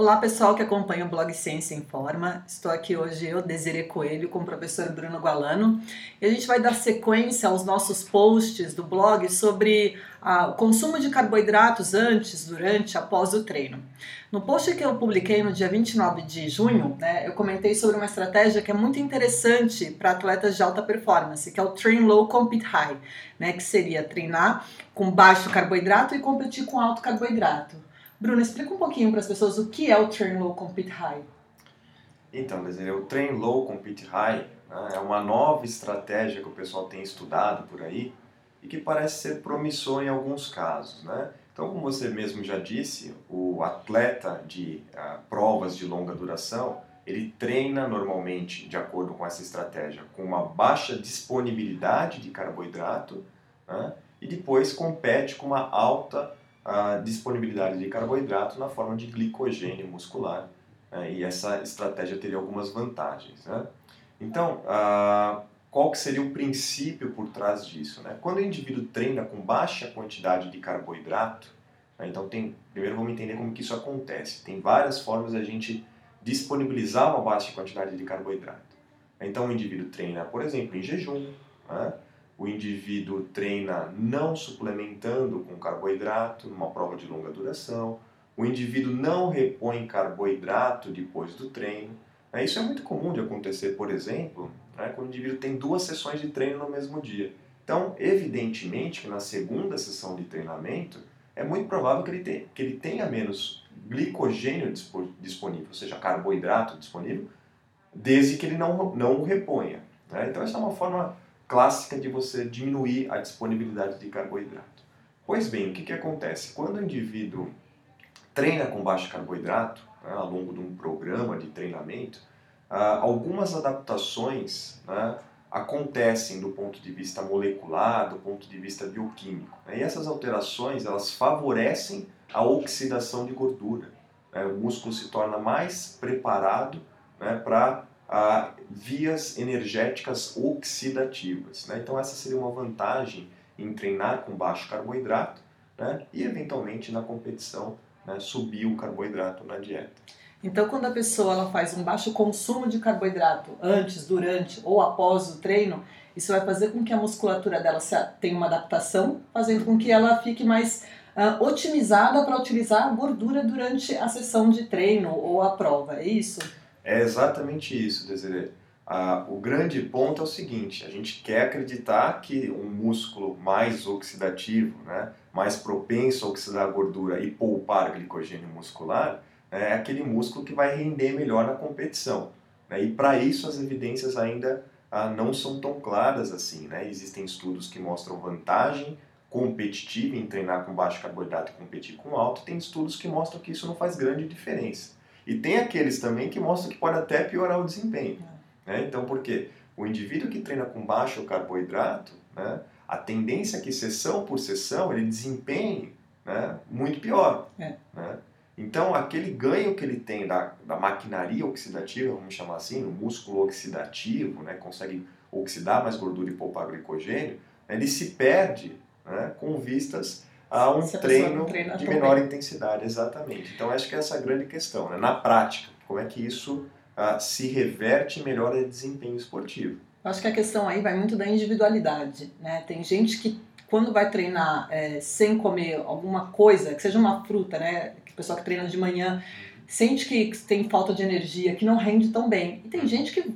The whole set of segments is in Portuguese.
Olá pessoal que acompanha o blog Ciência em Forma. Estou aqui hoje eu, Desiree Coelho, com o professor Bruno Gualano e a gente vai dar sequência aos nossos posts do blog sobre ah, o consumo de carboidratos antes, durante, após o treino. No post que eu publiquei no dia 29 de junho, né, eu comentei sobre uma estratégia que é muito interessante para atletas de alta performance, que é o Train Low, Compete High, né, que seria treinar com baixo carboidrato e competir com alto carboidrato. Bruno, explica um pouquinho para as pessoas o que é o Train Low Compete High. Então, dizer, o Train Low Compete High né, é uma nova estratégia que o pessoal tem estudado por aí e que parece ser promissor em alguns casos. Né? Então, como você mesmo já disse, o atleta de uh, provas de longa duração, ele treina normalmente, de acordo com essa estratégia, com uma baixa disponibilidade de carboidrato né? e depois compete com uma alta a disponibilidade de carboidrato na forma de glicogênio muscular. Né? E essa estratégia teria algumas vantagens. Né? Então, qual que seria o princípio por trás disso? Né? Quando o indivíduo treina com baixa quantidade de carboidrato, né? então tem, primeiro vamos entender como que isso acontece. Tem várias formas a gente disponibilizar uma baixa quantidade de carboidrato. Então o indivíduo treina, por exemplo, em jejum, né? O indivíduo treina não suplementando com carboidrato numa prova de longa duração, o indivíduo não repõe carboidrato depois do treino. Né? Isso é muito comum de acontecer, por exemplo, né, quando o indivíduo tem duas sessões de treino no mesmo dia. Então, evidentemente que na segunda sessão de treinamento é muito provável que ele, tenha, menos glicogênio disponível, ou seja, carboidrato disponível, desde que ele não, não o reponha. Né? Então, essa é uma forma clássica de você diminuir a disponibilidade de carboidrato. Pois bem, o que, que acontece? Quando o indivíduo treina com baixo carboidrato, né, ao longo de um programa de treinamento, ah, algumas adaptações né, acontecem do ponto de vista molecular, do ponto de vista bioquímico. Né, e essas alterações elas favorecem a oxidação de gordura. Né, o músculo se torna mais preparado né, para a vias energéticas oxidativas. Né? Então essa seria uma vantagem em treinar com baixo carboidrato né? e eventualmente na competição né? subir o carboidrato na dieta. Então quando a pessoa ela faz um baixo consumo de carboidrato antes, durante ou após o treino, isso vai fazer com que a musculatura dela tenha uma adaptação, fazendo com que ela fique mais uh, otimizada para utilizar a gordura durante a sessão de treino ou a prova, é isso? É exatamente isso, Desiree. Ah, o grande ponto é o seguinte: a gente quer acreditar que um músculo mais oxidativo, né, mais propenso a oxidar gordura e poupar glicogênio muscular, né, é aquele músculo que vai render melhor na competição. Né, e para isso as evidências ainda ah, não são tão claras assim. Né? Existem estudos que mostram vantagem competitiva em treinar com baixo carboidrato e competir com alto, tem estudos que mostram que isso não faz grande diferença. E tem aqueles também que mostram que pode até piorar o desempenho. Né? Então, por quê? O indivíduo que treina com baixo carboidrato, né, a tendência é que sessão por sessão ele desempenhe né, muito pior. É. Né? Então, aquele ganho que ele tem da, da maquinaria oxidativa, vamos chamar assim, no músculo oxidativo, né, consegue oxidar mais gordura e poupar glicogênio, né, ele se perde né, com vistas a um treino de menor bem. intensidade, exatamente. Então acho que essa é a grande questão, né? na prática, como é que isso uh, se reverte e melhora o desempenho esportivo. Acho que a questão aí vai muito da individualidade, né? Tem gente que quando vai treinar é, sem comer alguma coisa, que seja uma fruta, né? Que pessoal que treina de manhã sente que tem falta de energia, que não rende tão bem. E tem gente que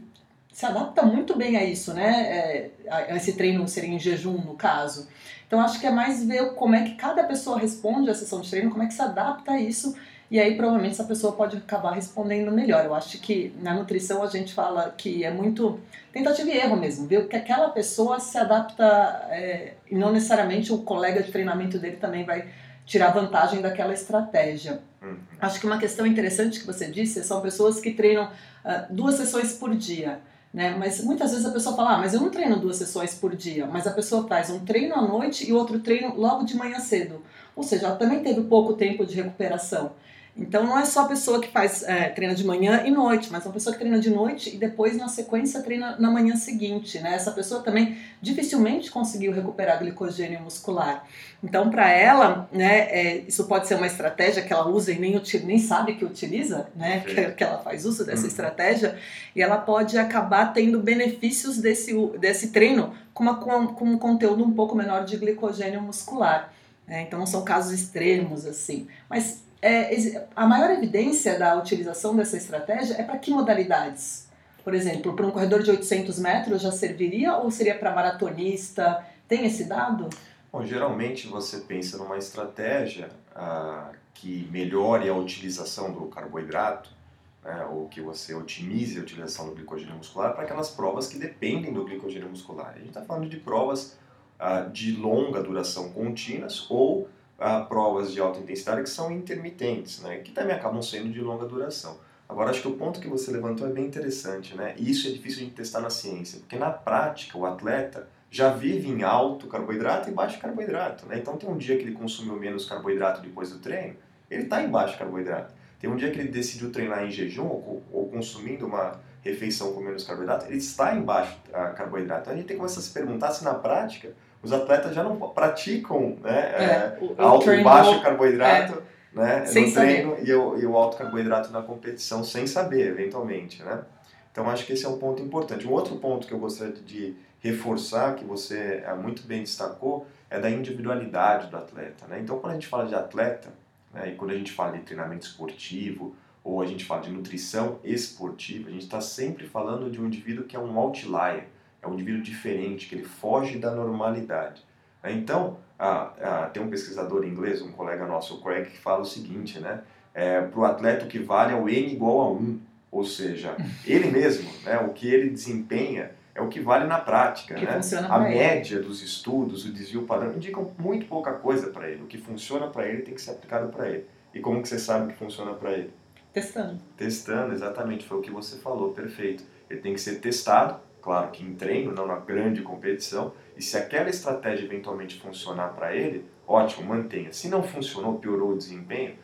se adapta muito bem a isso, né? É, a esse treino ser em jejum, no caso. Então acho que é mais ver como é que cada pessoa responde à sessão de treino, como é que se adapta a isso, e aí provavelmente essa pessoa pode acabar respondendo melhor. Eu acho que na nutrição a gente fala que é muito tentativa e erro mesmo, ver que aquela pessoa se adapta é, e não necessariamente o colega de treinamento dele também vai tirar vantagem daquela estratégia. Uhum. Acho que uma questão interessante que você disse são pessoas que treinam uh, duas sessões por dia. Né? Mas muitas vezes a pessoa fala, ah, mas eu não treino duas sessões por dia, mas a pessoa faz um treino à noite e outro treino logo de manhã cedo. Ou seja, ela também teve pouco tempo de recuperação. Então não é só a pessoa que faz é, treina de manhã e noite, mas uma pessoa que treina de noite e depois na sequência treina na manhã seguinte, né? Essa pessoa também dificilmente conseguiu recuperar glicogênio muscular. Então para ela, né, é, isso pode ser uma estratégia que ela usa e nem, nem sabe que utiliza, né? Que, que, ela faz uso dessa uhum. estratégia e ela pode acabar tendo benefícios desse, desse treino com, uma, com um conteúdo um pouco menor de glicogênio muscular. Né? Então não são casos extremos assim, mas é, a maior evidência da utilização dessa estratégia é para que modalidades? Por exemplo, para um corredor de 800 metros já serviria ou seria para maratonista? Tem esse dado? Bom, geralmente você pensa numa estratégia ah, que melhore a utilização do carboidrato, né, ou que você otimize a utilização do glicogênio muscular para aquelas provas que dependem do glicogênio muscular. A gente está falando de provas ah, de longa duração contínuas ou a provas de alta intensidade que são intermitentes, né, que também acabam sendo de longa duração. Agora, acho que o ponto que você levantou é bem interessante, né? E isso é difícil de testar na ciência, porque na prática o atleta já vive em alto carboidrato e baixo carboidrato, né? Então tem um dia que ele consumiu menos carboidrato depois do treino, ele está em baixo carboidrato. Tem um dia que ele decidiu treinar em jejum ou, ou consumindo uma refeição com menos carboidrato, ele está em baixo uh, carboidrato. Então a gente tem que começar a se perguntar se na prática os atletas já não praticam né, é, é, o, alto e baixo carboidrato é, né, no treino e o, e o alto carboidrato na competição sem saber, eventualmente. Né? Então acho que esse é um ponto importante. Um outro ponto que eu gostaria de reforçar, que você é, muito bem destacou, é da individualidade do atleta. Né? Então quando a gente fala de atleta, né, e quando a gente fala de treinamento esportivo, ou a gente fala de nutrição esportiva, a gente está sempre falando de um indivíduo que é um outlier, é um indivíduo diferente, que ele foge da normalidade. Então, ah, ah, tem um pesquisador inglês, um colega nosso, o Craig, que fala o seguinte, né? É, para o atleta o que vale é o N igual a 1, ou seja, ele mesmo, né, o que ele desempenha é o que vale na prática. Que né? A média dos estudos, o desvio padrão, indicam muito pouca coisa para ele. O que funciona para ele tem que ser aplicado para ele. E como que você sabe que funciona para ele? Testando. Testando, exatamente, foi o que você falou, perfeito. Ele tem que ser testado, claro que em treino, não na grande competição, e se aquela estratégia eventualmente funcionar para ele, ótimo, mantenha. Se não funcionou, piorou o desempenho,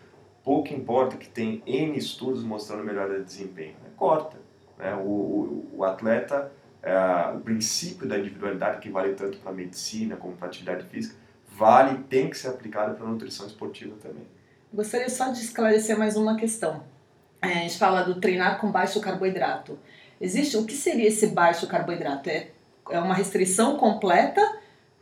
pouco importa que tem N estudos mostrando melhora de desempenho. Né? Corta. Né? O, o, o atleta, é, o princípio da individualidade que vale tanto para a medicina como para a atividade física, vale e tem que ser aplicado para a nutrição esportiva também. Gostaria só de esclarecer mais uma questão. É, a gente fala do treinar com baixo carboidrato. Existe o que seria esse baixo carboidrato? É, é uma restrição completa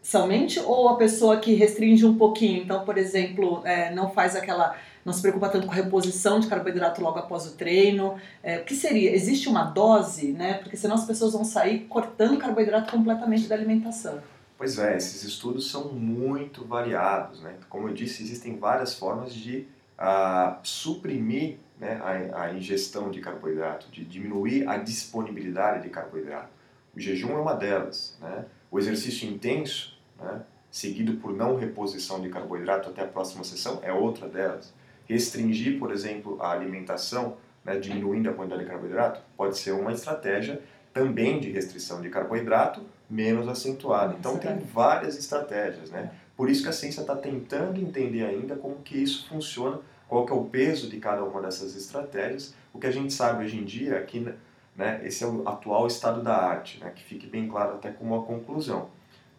somente ou a pessoa que restringe um pouquinho? Então, por exemplo, é, não faz aquela não se preocupa tanto com a reposição de carboidrato logo após o treino. É, o que seria? Existe uma dose, né? Porque senão as pessoas vão sair cortando carboidrato completamente da alimentação. Pois é, esses estudos são muito variados, né? Como eu disse, existem várias formas de uh, suprimir né, a, a, ingestão de carboidrato, de diminuir a disponibilidade de carboidrato. O jejum é uma delas. Né? O exercício intenso, né, seguido por não reposição de carboidrato até a próxima sessão, é outra delas. Restringir, por exemplo, a alimentação, né, diminuindo a quantidade de carboidrato, pode ser uma estratégia também de restrição de carboidrato menos acentuada. Então tem várias estratégias, né? Por isso que a ciência está tentando entender ainda como que isso funciona qual que é o peso de cada uma dessas estratégias. O que a gente sabe hoje em dia é que né, esse é o atual estado da arte, né, que fique bem claro até como uma conclusão.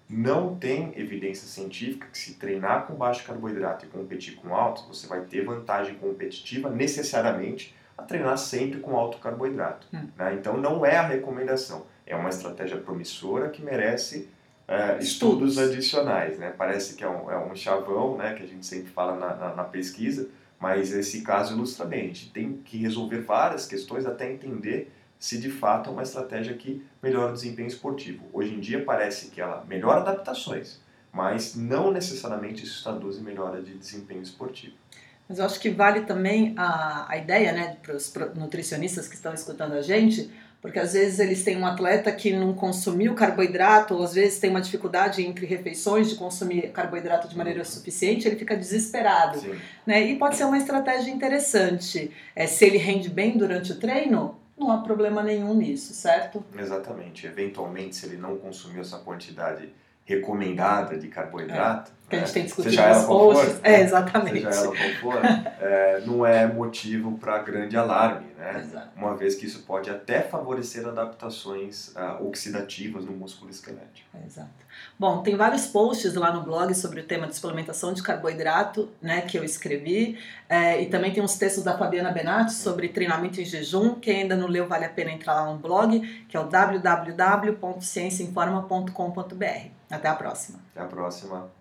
Não tem evidência científica que se treinar com baixo carboidrato e competir com alto, você vai ter vantagem competitiva necessariamente a treinar sempre com alto carboidrato. Hum. Né? Então não é a recomendação, é uma estratégia promissora que merece é, estudos. estudos adicionais. Né? Parece que é um, é um chavão né, que a gente sempre fala na, na, na pesquisa, mas esse caso ilustra bem. A gente tem que resolver várias questões até entender se de fato é uma estratégia que melhora o desempenho esportivo. Hoje em dia parece que ela melhora adaptações, mas não necessariamente isso traduz em melhora de desempenho esportivo. Mas eu acho que vale também a, a ideia, né, para os nutricionistas que estão escutando a gente, porque às vezes eles têm um atleta que não consumiu carboidrato, ou às vezes tem uma dificuldade entre refeições de consumir carboidrato de maneira suficiente, ele fica desesperado. Né? E pode ser uma estratégia interessante. É, se ele rende bem durante o treino, não há problema nenhum nisso, certo? Exatamente. Eventualmente, se ele não consumiu essa quantidade recomendada de carboidrato, que a gente tem discutido Seja nos posts. É, exatamente. Seja ela qual for, é, não é motivo para grande alarme, né? Exato. Uma vez que isso pode até favorecer adaptações uh, oxidativas no músculo esquelético. Exato. Bom, tem vários posts lá no blog sobre o tema de suplementação de carboidrato, né, que eu escrevi, é, e também tem uns textos da Fabiana Benatti sobre treinamento em jejum. Quem ainda não leu, vale a pena entrar lá no blog, que é o www.cienciainforma.com.br. Até a próxima. Até a próxima.